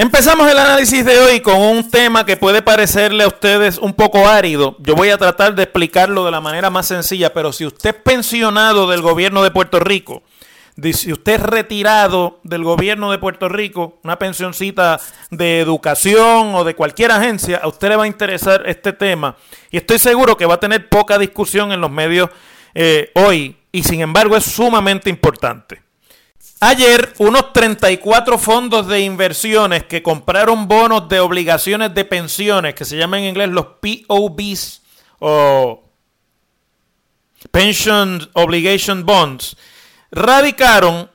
Empezamos el análisis de hoy con un tema que puede parecerle a ustedes un poco árido. Yo voy a tratar de explicarlo de la manera más sencilla, pero si usted es pensionado del gobierno de Puerto Rico, si usted es retirado del gobierno de Puerto Rico, una pensioncita de educación o de cualquier agencia, a usted le va a interesar este tema. Y estoy seguro que va a tener poca discusión en los medios eh, hoy, y sin embargo es sumamente importante. Ayer, unos 34 fondos de inversiones que compraron bonos de obligaciones de pensiones, que se llaman en inglés los POBs o Pension Obligation Bonds, radicaron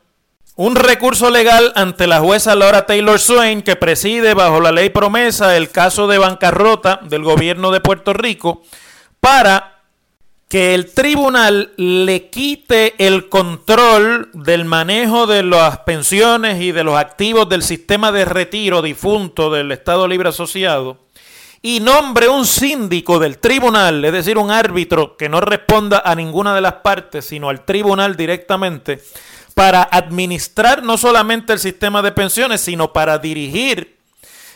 un recurso legal ante la jueza Laura Taylor Swain, que preside bajo la ley promesa el caso de bancarrota del gobierno de Puerto Rico, para que el tribunal le quite el control del manejo de las pensiones y de los activos del sistema de retiro difunto del Estado Libre Asociado y nombre un síndico del tribunal, es decir, un árbitro que no responda a ninguna de las partes, sino al tribunal directamente, para administrar no solamente el sistema de pensiones, sino para dirigir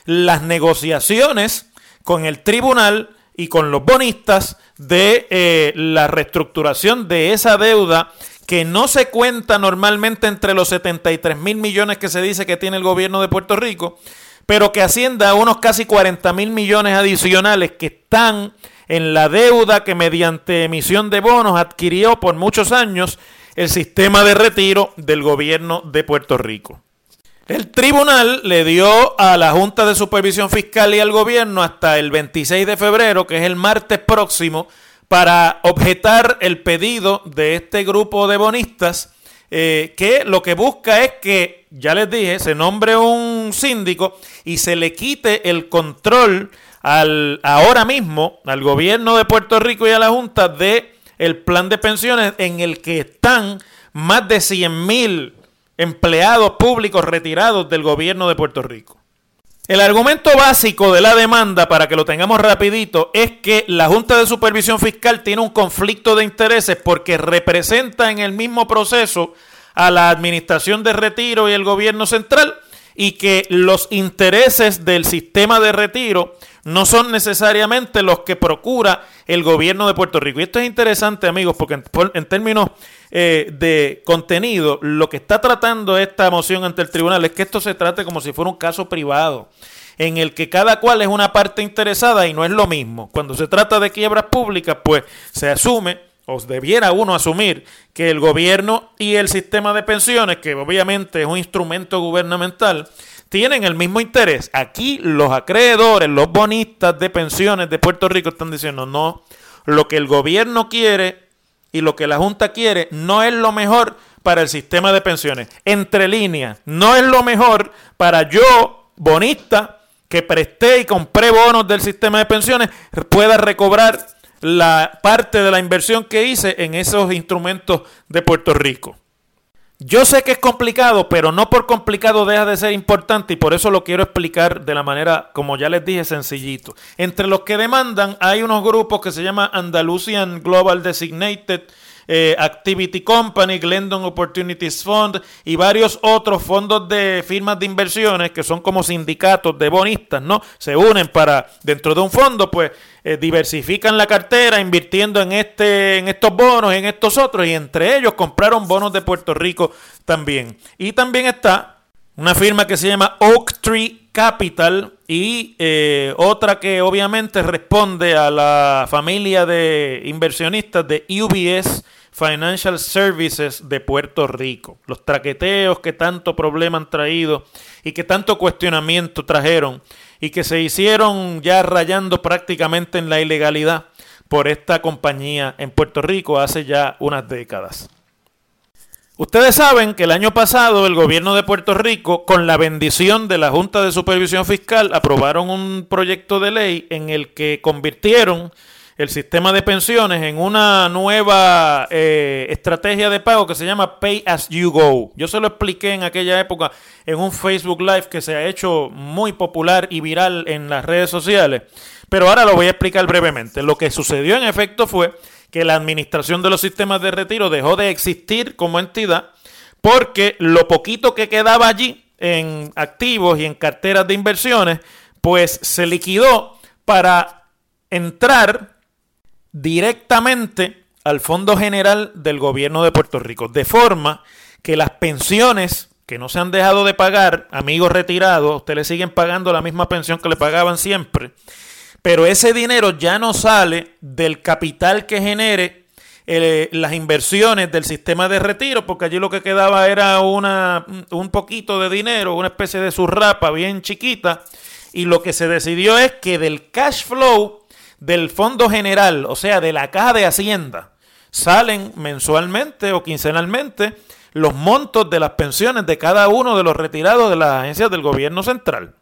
las negociaciones con el tribunal y con los bonistas de eh, la reestructuración de esa deuda que no se cuenta normalmente entre los 73 mil millones que se dice que tiene el gobierno de Puerto Rico, pero que asciende a unos casi 40 mil millones adicionales que están en la deuda que mediante emisión de bonos adquirió por muchos años el sistema de retiro del gobierno de Puerto Rico. El tribunal le dio a la Junta de Supervisión Fiscal y al gobierno hasta el 26 de febrero, que es el martes próximo, para objetar el pedido de este grupo de bonistas, eh, que lo que busca es que, ya les dije, se nombre un síndico y se le quite el control al, ahora mismo al gobierno de Puerto Rico y a la Junta de el plan de pensiones en el que están más de 100 mil empleados públicos retirados del gobierno de Puerto Rico. El argumento básico de la demanda, para que lo tengamos rapidito, es que la Junta de Supervisión Fiscal tiene un conflicto de intereses porque representa en el mismo proceso a la Administración de Retiro y el gobierno central y que los intereses del sistema de retiro no son necesariamente los que procura el gobierno de Puerto Rico. Y esto es interesante, amigos, porque en, términos eh, de contenido, lo que está tratando esta moción ante el tribunal es que esto se trate como si fuera un caso privado, en el que cada cual es una parte interesada y no es lo mismo. Cuando se trata de quiebras públicas, pues se asume o debiera uno asumir que el gobierno y el sistema de pensiones, que obviamente es un instrumento gubernamental, tienen el mismo interés. Aquí los acreedores, los bonistas de pensiones de Puerto Rico están diciendo, no, lo que el gobierno quiere y lo que la Junta quiere no es lo mejor para el sistema de pensiones. Entre líneas, no es lo mejor para yo, bonista, que presté y compré bonos del sistema de pensiones, pueda recobrar la parte de la inversión que hice en esos instrumentos de Puerto Rico. Yo sé que es complicado, pero no por complicado deja de ser importante y por eso lo quiero explicar de la manera, como ya les dije, sencillito. Entre los que demandan hay unos grupos que se llama Andalusian Global Designated eh, Activity Company, Glendon Opportunities Fund y varios otros fondos de firmas de inversiones que son como sindicatos de bonistas, ¿no? Se unen para, dentro de un fondo, pues eh, diversifican la cartera invirtiendo en, este, en estos bonos, en estos otros, y entre ellos compraron bonos de Puerto Rico también. Y también está una firma que se llama Oak Tree Capital y eh, otra que obviamente responde a la familia de inversionistas de UBS Financial Services de Puerto Rico. Los traqueteos que tanto problema han traído y que tanto cuestionamiento trajeron y que se hicieron ya rayando prácticamente en la ilegalidad por esta compañía en Puerto Rico hace ya unas décadas. Ustedes saben que el año pasado el gobierno de Puerto Rico, con la bendición de la Junta de Supervisión Fiscal, aprobaron un proyecto de ley en el que convirtieron el sistema de pensiones en una nueva eh, estrategia de pago que se llama Pay as you go. Yo se lo expliqué en aquella época en un Facebook Live que se ha hecho muy popular y viral en las redes sociales. Pero ahora lo voy a explicar brevemente. Lo que sucedió en efecto fue que la administración de los sistemas de retiro dejó de existir como entidad porque lo poquito que quedaba allí en activos y en carteras de inversiones, pues se liquidó para entrar directamente al Fondo General del Gobierno de Puerto Rico, de forma que las pensiones que no se han dejado de pagar, amigos retirados, ustedes siguen pagando la misma pensión que le pagaban siempre, pero ese dinero ya no sale del capital que genere eh, las inversiones del sistema de retiro, porque allí lo que quedaba era una, un poquito de dinero, una especie de surrapa bien chiquita, y lo que se decidió es que del cash flow del Fondo General, o sea, de la Caja de Hacienda, salen mensualmente o quincenalmente los montos de las pensiones de cada uno de los retirados de las agencias del gobierno central.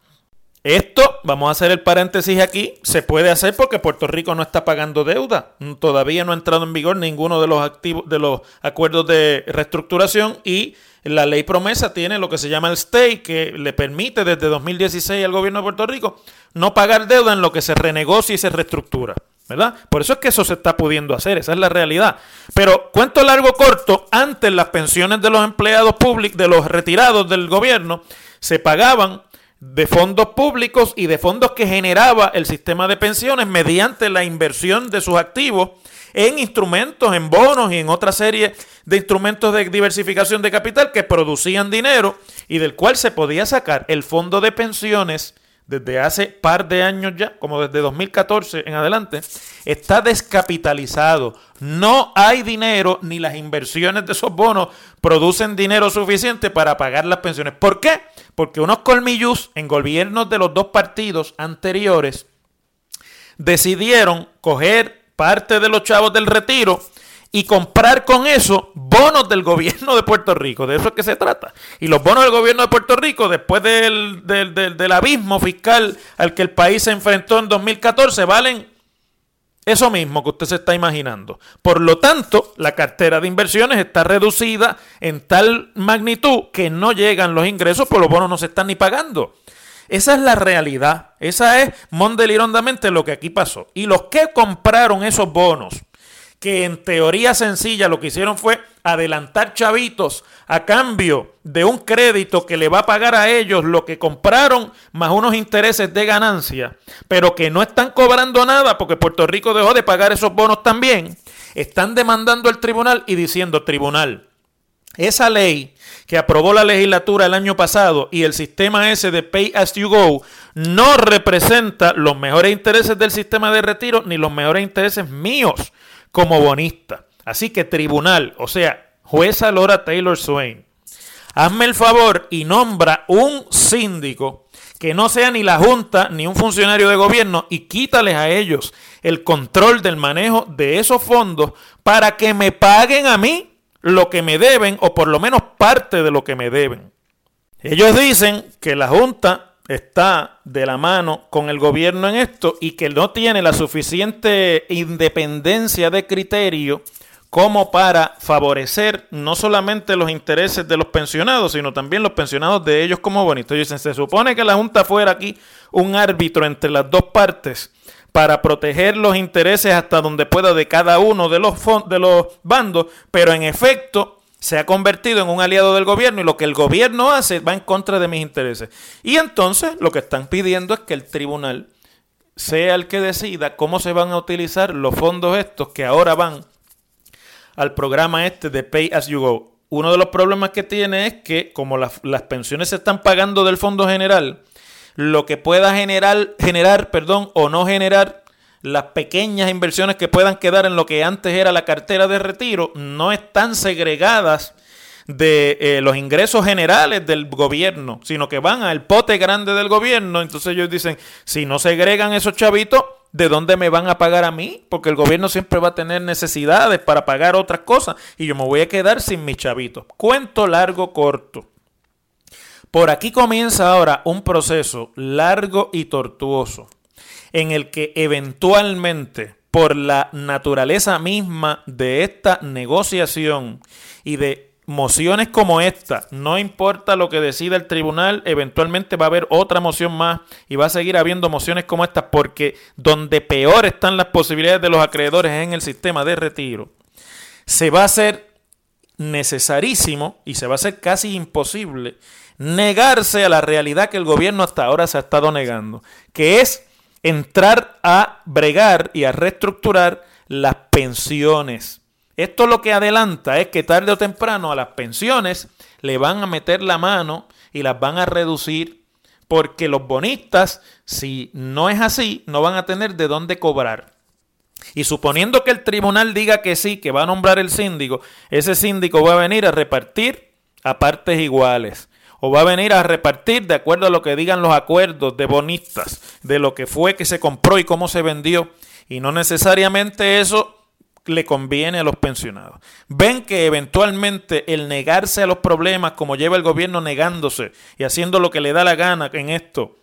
Esto, vamos a hacer el paréntesis aquí, se puede hacer porque Puerto Rico no está pagando deuda. Todavía no ha entrado en vigor ninguno de los activos de los acuerdos de reestructuración y la ley promesa tiene lo que se llama el stay que le permite desde 2016 al gobierno de Puerto Rico no pagar deuda en lo que se renegocia y se reestructura. ¿verdad? Por eso es que eso se está pudiendo hacer, esa es la realidad. Pero cuento largo corto, antes las pensiones de los empleados públicos, de los retirados del gobierno, se pagaban de fondos públicos y de fondos que generaba el sistema de pensiones mediante la inversión de sus activos en instrumentos, en bonos y en otra serie de instrumentos de diversificación de capital que producían dinero y del cual se podía sacar el fondo de pensiones desde hace par de años ya, como desde 2014 en adelante, está descapitalizado. No hay dinero ni las inversiones de esos bonos producen dinero suficiente para pagar las pensiones. ¿Por qué? Porque unos colmillos en gobiernos de los dos partidos anteriores decidieron coger parte de los chavos del retiro y comprar con eso bonos del gobierno de Puerto Rico. De eso es que se trata. Y los bonos del gobierno de Puerto Rico, después del, del, abismo fiscal al que el país se enfrentó en 2014, valen eso mismo que usted se está imaginando. Por lo tanto, la cartera de inversiones está reducida en tal magnitud que no llegan los ingresos, por los bonos no se están ni pagando. Esa es la realidad. Esa es mondelirondamente lo que aquí pasó. Y los que compraron esos bonos que en teoría sencilla lo que hicieron fue adelantar chavitos a cambio de un crédito que le va a pagar a ellos lo que compraron más unos intereses de ganancia, pero que no están cobrando nada porque Puerto Rico dejó de pagar esos bonos también, están demandando al tribunal y diciendo, tribunal, esa ley que aprobó la legislatura el año pasado y el sistema ese de Pay as you go no representa los mejores intereses del sistema de retiro ni los mejores intereses míos como bonista. Así que tribunal, o sea, jueza Laura Taylor Swain, hazme el favor y nombra un síndico que no sea ni la Junta ni un funcionario de gobierno y quítales a ellos el control del manejo de esos fondos para que me paguen a mí lo que me deben o por lo menos parte de lo que me deben. Ellos dicen que la Junta está de la mano con el gobierno en esto y que no tiene la suficiente independencia de criterio como para favorecer no solamente los intereses de los pensionados, sino también los pensionados de ellos como bonitos. Dicen, se supone que la Junta fuera aquí un árbitro entre las dos partes para proteger los intereses hasta donde pueda de cada uno de los, de los bandos, pero en efecto se ha convertido en un aliado del gobierno y lo que el gobierno hace va en contra de mis intereses. Y entonces lo que están pidiendo es que el tribunal sea el que decida cómo se van a utilizar los fondos estos que ahora van al programa este de Pay As You Go. Uno de los problemas que tiene es que como las, pensiones se están pagando del fondo general, lo que pueda generar, generar perdón, o no generar las pequeñas inversiones que puedan quedar en lo que antes era la cartera de retiro no están segregadas de eh, los ingresos generales del gobierno, sino que van al pote grande del gobierno. Entonces ellos dicen, si no segregan esos chavitos, ¿de dónde me van a pagar a mí? Porque el gobierno siempre va a tener necesidades para pagar otras cosas y yo me voy a quedar sin mis chavitos. Cuento largo, corto. Por aquí comienza ahora un proceso largo y tortuoso en el que eventualmente, por la naturaleza misma de esta negociación y de mociones como esta, no importa lo que decida el tribunal, eventualmente va a haber otra moción más y va a seguir habiendo mociones como esta porque donde peor están las posibilidades de los acreedores es en el sistema de retiro. Se va a hacer necesarísimo y se va a hacer casi imposible negarse a la realidad que el gobierno hasta ahora se ha estado negando, que es entrar a bregar y a reestructurar las pensiones. Esto lo que adelanta es que tarde o temprano a las pensiones le van a meter la mano y las van a reducir porque los bonistas, si no es así, no van a tener de dónde cobrar. Y suponiendo que el tribunal diga que sí, que va a nombrar el síndico, ese síndico va a venir a repartir a partes iguales o va a venir a repartir de acuerdo a lo que digan los acuerdos de bonistas, de lo que fue que se compró y cómo se vendió. Y no necesariamente eso le conviene a los pensionados. Ven que eventualmente el negarse a los problemas, como lleva el gobierno negándose y haciendo lo que le da la gana en esto,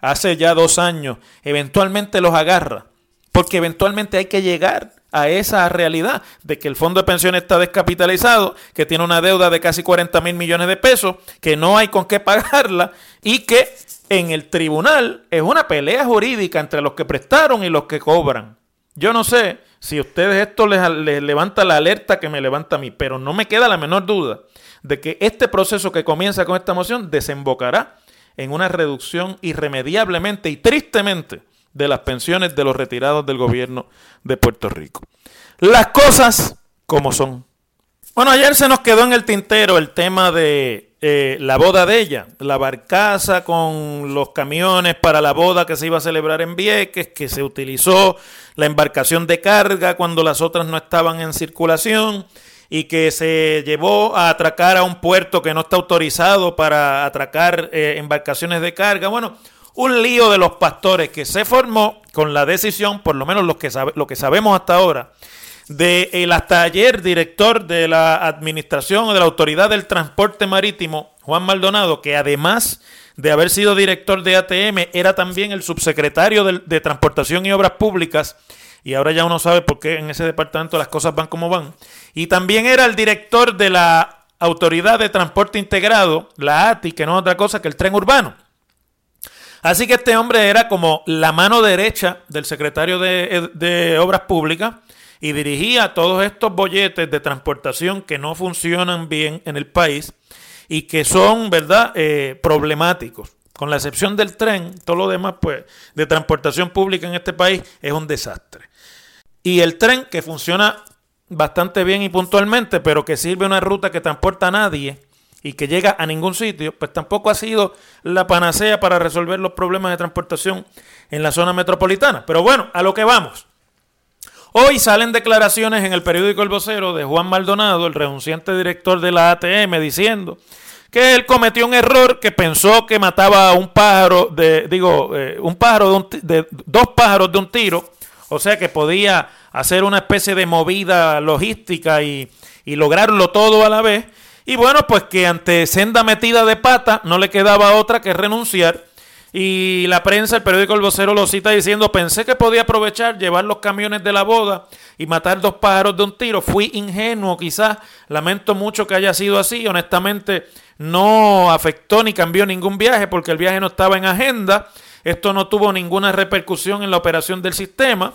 hace ya dos años, eventualmente los agarra. Porque eventualmente hay que llegar a esa realidad de que el fondo de pensiones está descapitalizado, que tiene una deuda de casi 40 mil millones de pesos, que no hay con qué pagarla y que en el tribunal es una pelea jurídica entre los que prestaron y los que cobran. Yo no sé si ustedes esto les levanta la alerta que me levanta a mí, pero no me queda la menor duda de que este proceso que comienza con esta moción desembocará en una reducción irremediablemente y tristemente de las pensiones de los retirados del gobierno de Puerto Rico. Las cosas como son. Bueno, ayer se nos quedó en el tintero el tema de eh, la boda de ella, la barcaza con los camiones para la boda que se iba a celebrar en Vieques, que se utilizó la embarcación de carga cuando las otras no estaban en circulación y que se llevó a atracar a un puerto que no está autorizado para atracar eh, embarcaciones de carga. Bueno, un lío de los pastores que se formó con la decisión, por lo menos lo que, sabemos hasta ahora, de el hasta ayer director de la administración o de la autoridad del transporte marítimo, Juan Maldonado, que además de haber sido director de ATM, era también el subsecretario de, de Transportación y Obras Públicas, y ahora ya uno sabe por qué en ese departamento las cosas van como van, y también era el director de la Autoridad de Transporte Integrado, la ATI, que no es otra cosa que el tren urbano. Así que este hombre era como la mano derecha del secretario de, Obras Públicas y dirigía todos estos bolletes de transportación que no funcionan bien en el país y que son, ¿verdad?, eh, problemáticos. Con la excepción del tren, todo lo demás, pues, de transportación pública en este país es un desastre. Y el tren, que funciona bastante bien y puntualmente, pero que sirve una ruta que transporta a nadie, y que llega a ningún sitio, pues tampoco ha sido la panacea para resolver los problemas de transportación en la zona metropolitana. Pero bueno, a lo que vamos. Hoy salen declaraciones en el periódico El Vocero de Juan Maldonado, el renunciante director de la ATM, diciendo que él cometió un error que pensó que mataba a un pájaro de, digo, eh, un pájaro de, de dos pájaros de un tiro, O sea que podía hacer una especie de movida logística y, y lograrlo todo a la vez. Y bueno, pues que ante senda metida de pata no le quedaba otra que renunciar. Y la prensa, el periódico El Vocero lo cita diciendo, pensé que podía aprovechar, llevar los camiones de la boda y matar dos pájaros de un tiro. Fui ingenuo quizás, lamento mucho que haya sido así. Honestamente no afectó ni cambió ningún viaje porque el viaje no estaba en agenda. Esto no tuvo ninguna repercusión en la operación del sistema.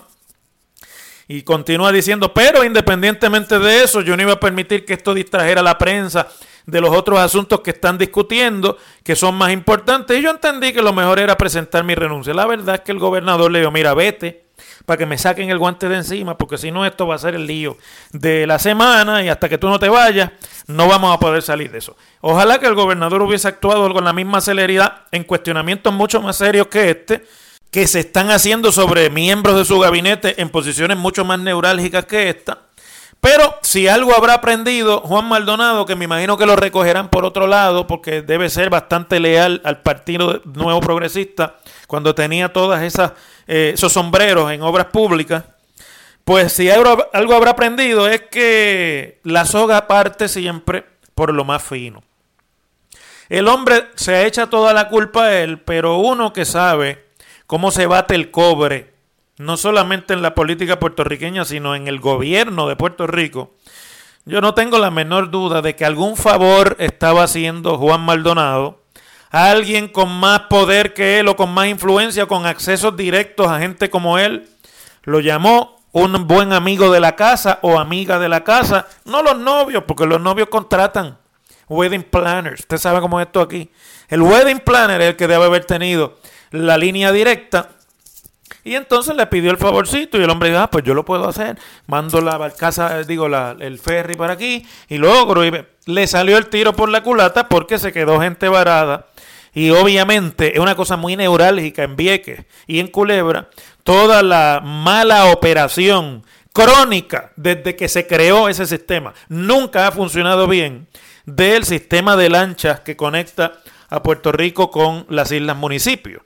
Y continúa diciendo, pero independientemente de eso, yo no iba a permitir que esto distrajera a la prensa de los otros asuntos que están discutiendo, que son más importantes. Y yo entendí que lo mejor era presentar mi renuncia. La verdad es que el gobernador le dijo, mira, vete para que me saquen el guante de encima, porque si no esto va a ser el lío de la semana y hasta que tú no te vayas, no vamos a poder salir de eso. Ojalá que el gobernador hubiese actuado con la misma celeridad en cuestionamientos mucho más serios que este, que se están haciendo sobre miembros de su gabinete en posiciones mucho más neurálgicas que esta. Pero si algo habrá aprendido Juan Maldonado, que me imagino que lo recogerán por otro lado, porque debe ser bastante leal al Partido Nuevo Progresista, cuando tenía todas esas eh, esos sombreros en obras públicas, pues si algo, algo habrá aprendido es que la soga parte siempre por lo más fino. El hombre se echa toda la culpa a él, pero uno que sabe cómo se bate el cobre, no solamente en la política puertorriqueña, sino en el gobierno de Puerto Rico, yo no tengo la menor duda de que algún favor estaba haciendo Juan Maldonado a alguien con más poder que él o con más influencia, con accesos directos a gente como él. Lo llamó un buen amigo de la casa o amiga de la casa, no los novios, porque los novios contratan wedding planners. Usted sabe cómo es esto aquí. El wedding planner es el que debe haber tenido la línea directa. Y entonces le pidió el favorcito y el hombre dijo, ah, pues yo lo puedo hacer. Mando la casa, digo, la, el ferry para aquí y logro. Y le salió el tiro por la culata porque se quedó gente varada. Y obviamente es una cosa muy neurálgica en Vieques y en Culebra. Toda la mala operación crónica desde que se creó ese sistema. Nunca ha funcionado bien del sistema de lanchas que conecta a Puerto Rico con las islas municipios.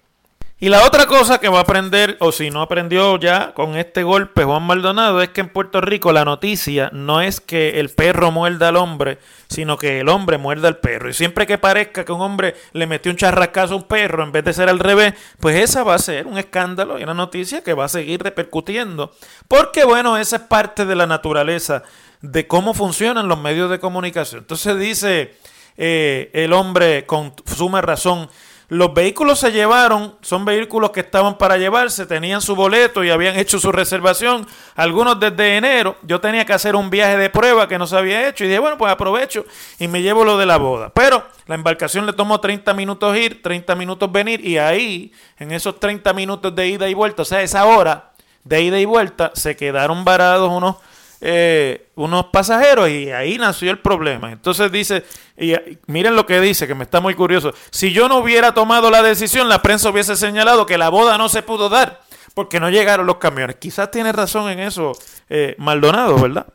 Y la otra cosa que va a aprender, o si no aprendió ya con este golpe Juan Maldonado, es que en Puerto Rico la noticia no es que el perro muerda al hombre, sino que el hombre muerda al perro. Y siempre que parezca que un hombre le metió un charrascazo a un perro en vez de ser al revés, pues esa va a ser un escándalo y una noticia que va a seguir repercutiendo. Porque bueno, esa es parte de la naturaleza de cómo funcionan los medios de comunicación. Entonces dice eh, el hombre con suma razón, los vehículos se llevaron, son vehículos que estaban para llevarse, tenían su boleto y habían hecho su reservación, algunos desde enero. Yo tenía que hacer un viaje de prueba que no se había hecho y dije, bueno, pues aprovecho y me llevo lo de la boda. Pero la embarcación le tomó 30 minutos ir, 30 minutos venir y ahí, en esos 30 minutos de ida y vuelta, o sea, esa hora de ida y vuelta, se quedaron varados unos eh, unos pasajeros y ahí nació el problema. Entonces dice, y, miren lo que dice, que me está muy curioso. Si yo no hubiera tomado la decisión, la prensa hubiese señalado que la boda no se pudo dar porque no llegaron los camiones. Quizás tiene razón en eso eh, Maldonado, ¿verdad?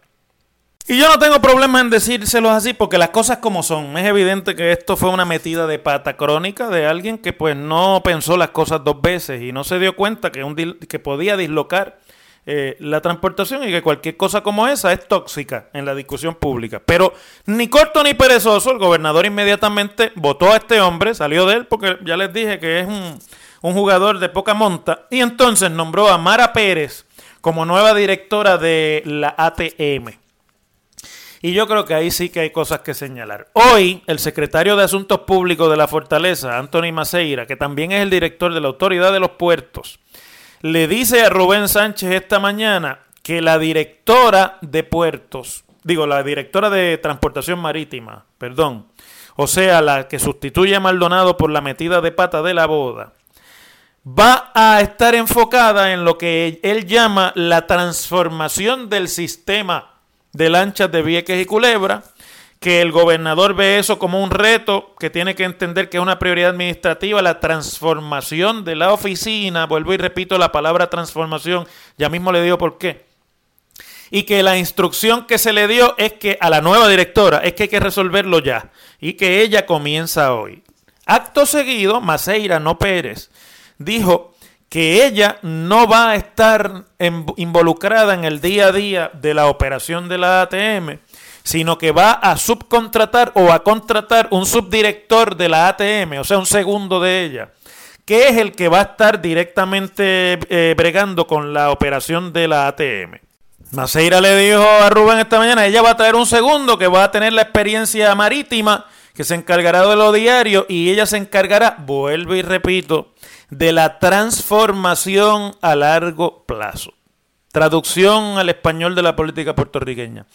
Y yo no tengo problema en decírselos así porque las cosas como son. Es evidente que esto fue una metida de pata crónica de alguien que pues no pensó las cosas dos veces y no se dio cuenta que, un, que podía dislocar eh, la transportación y que cualquier cosa como esa es tóxica en la discusión pública. Pero ni corto ni perezoso, el gobernador inmediatamente votó a este hombre, salió de él porque ya les dije que es un, un jugador de poca monta, y entonces nombró a Mara Pérez como nueva directora de la ATM. Y yo creo que ahí sí que hay cosas que señalar. Hoy, el secretario de Asuntos Públicos de la Fortaleza, Anthony Maceira, que también es el director de la Autoridad de los Puertos, le dice a Rubén Sánchez esta mañana que la directora de puertos, digo, la directora de transportación marítima, perdón, o sea, la que sustituye a Maldonado por la metida de pata de la boda, va a estar enfocada en lo que él llama la transformación del sistema de lanchas de Vieques y Culebra que el gobernador ve eso como un reto, que tiene que entender que es una prioridad administrativa, la transformación de la oficina, vuelvo y repito la palabra transformación, ya mismo le digo por qué, y que la instrucción que se le dio es que a la nueva directora es que hay que resolverlo ya, y que ella comienza hoy. Acto seguido, Maceira, no Pérez, dijo que ella no va a estar involucrada en el día a día de la operación de la ATM, sino que va a subcontratar o a contratar un subdirector de la ATM, o sea, un segundo de ella, que es el que va a estar directamente eh, bregando con la operación de la ATM. Maceira le dijo a Rubén esta mañana, ella va a traer un segundo que va a tener la experiencia marítima, que se encargará de lo diario y ella se encargará, vuelvo y repito, de la transformación a largo plazo. Traducción al español de la política puertorriqueña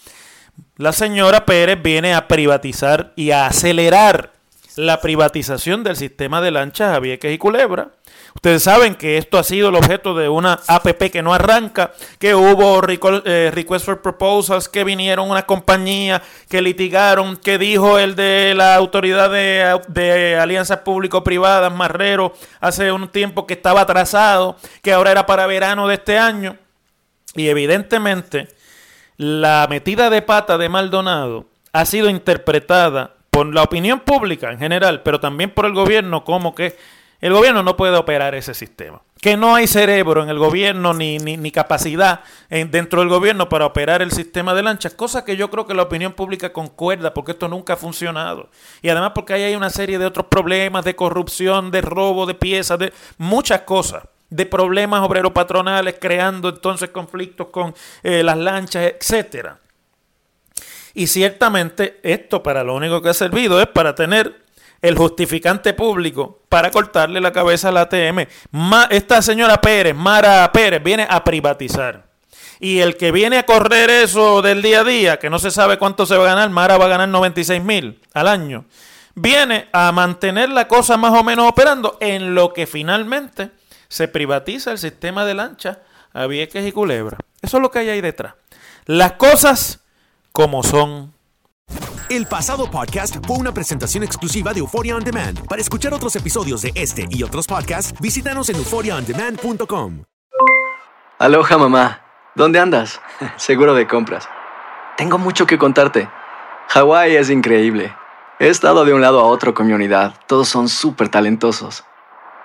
la señora Pérez viene a privatizar y a acelerar la privatización del sistema de lanchas a y Culebra. Ustedes saben que esto ha sido el objeto de una APP que no arranca, que hubo eh, request for proposals, que vinieron una compañía, que litigaron, que dijo el de la autoridad de, de alianzas público-privadas, Marrero, hace un tiempo que estaba atrasado, que ahora era para verano de este año. Y evidentemente la metida de pata de Maldonado ha sido interpretada por la opinión pública en general, pero también por el gobierno como que el gobierno no puede operar ese sistema. Que no hay cerebro en el gobierno ni, ni, capacidad dentro del gobierno para operar el sistema de lanchas, cosa que yo creo que la opinión pública concuerda porque esto nunca ha funcionado. Y además porque ahí hay una serie de otros problemas de corrupción, de robo de piezas, de muchas cosas de problemas obreros patronales, creando entonces conflictos con eh, las lanchas, etcétera. Y ciertamente esto para lo único que ha servido es para tener el justificante público para cortarle la cabeza a la ATM. esta señora Pérez, Mara Pérez, viene a privatizar. Y el que viene a correr eso del día a día, que no se sabe cuánto se va a ganar, Mara va a ganar 96 mil al año, viene a mantener la cosa más o menos operando en lo que finalmente se privatiza el sistema de lancha a Vieques y Culebra. Eso es lo que hay ahí detrás. Las cosas como son. El pasado podcast fue una presentación exclusiva de Euphoria On Demand. Para escuchar otros episodios de este y otros podcasts, visítanos en euphoriaondemand.com. Aloha mamá, ¿dónde andas? Seguro de compras. Tengo mucho que contarte. Hawái es increíble. He estado de un lado a otro con mi unidad. Todos son súper talentosos.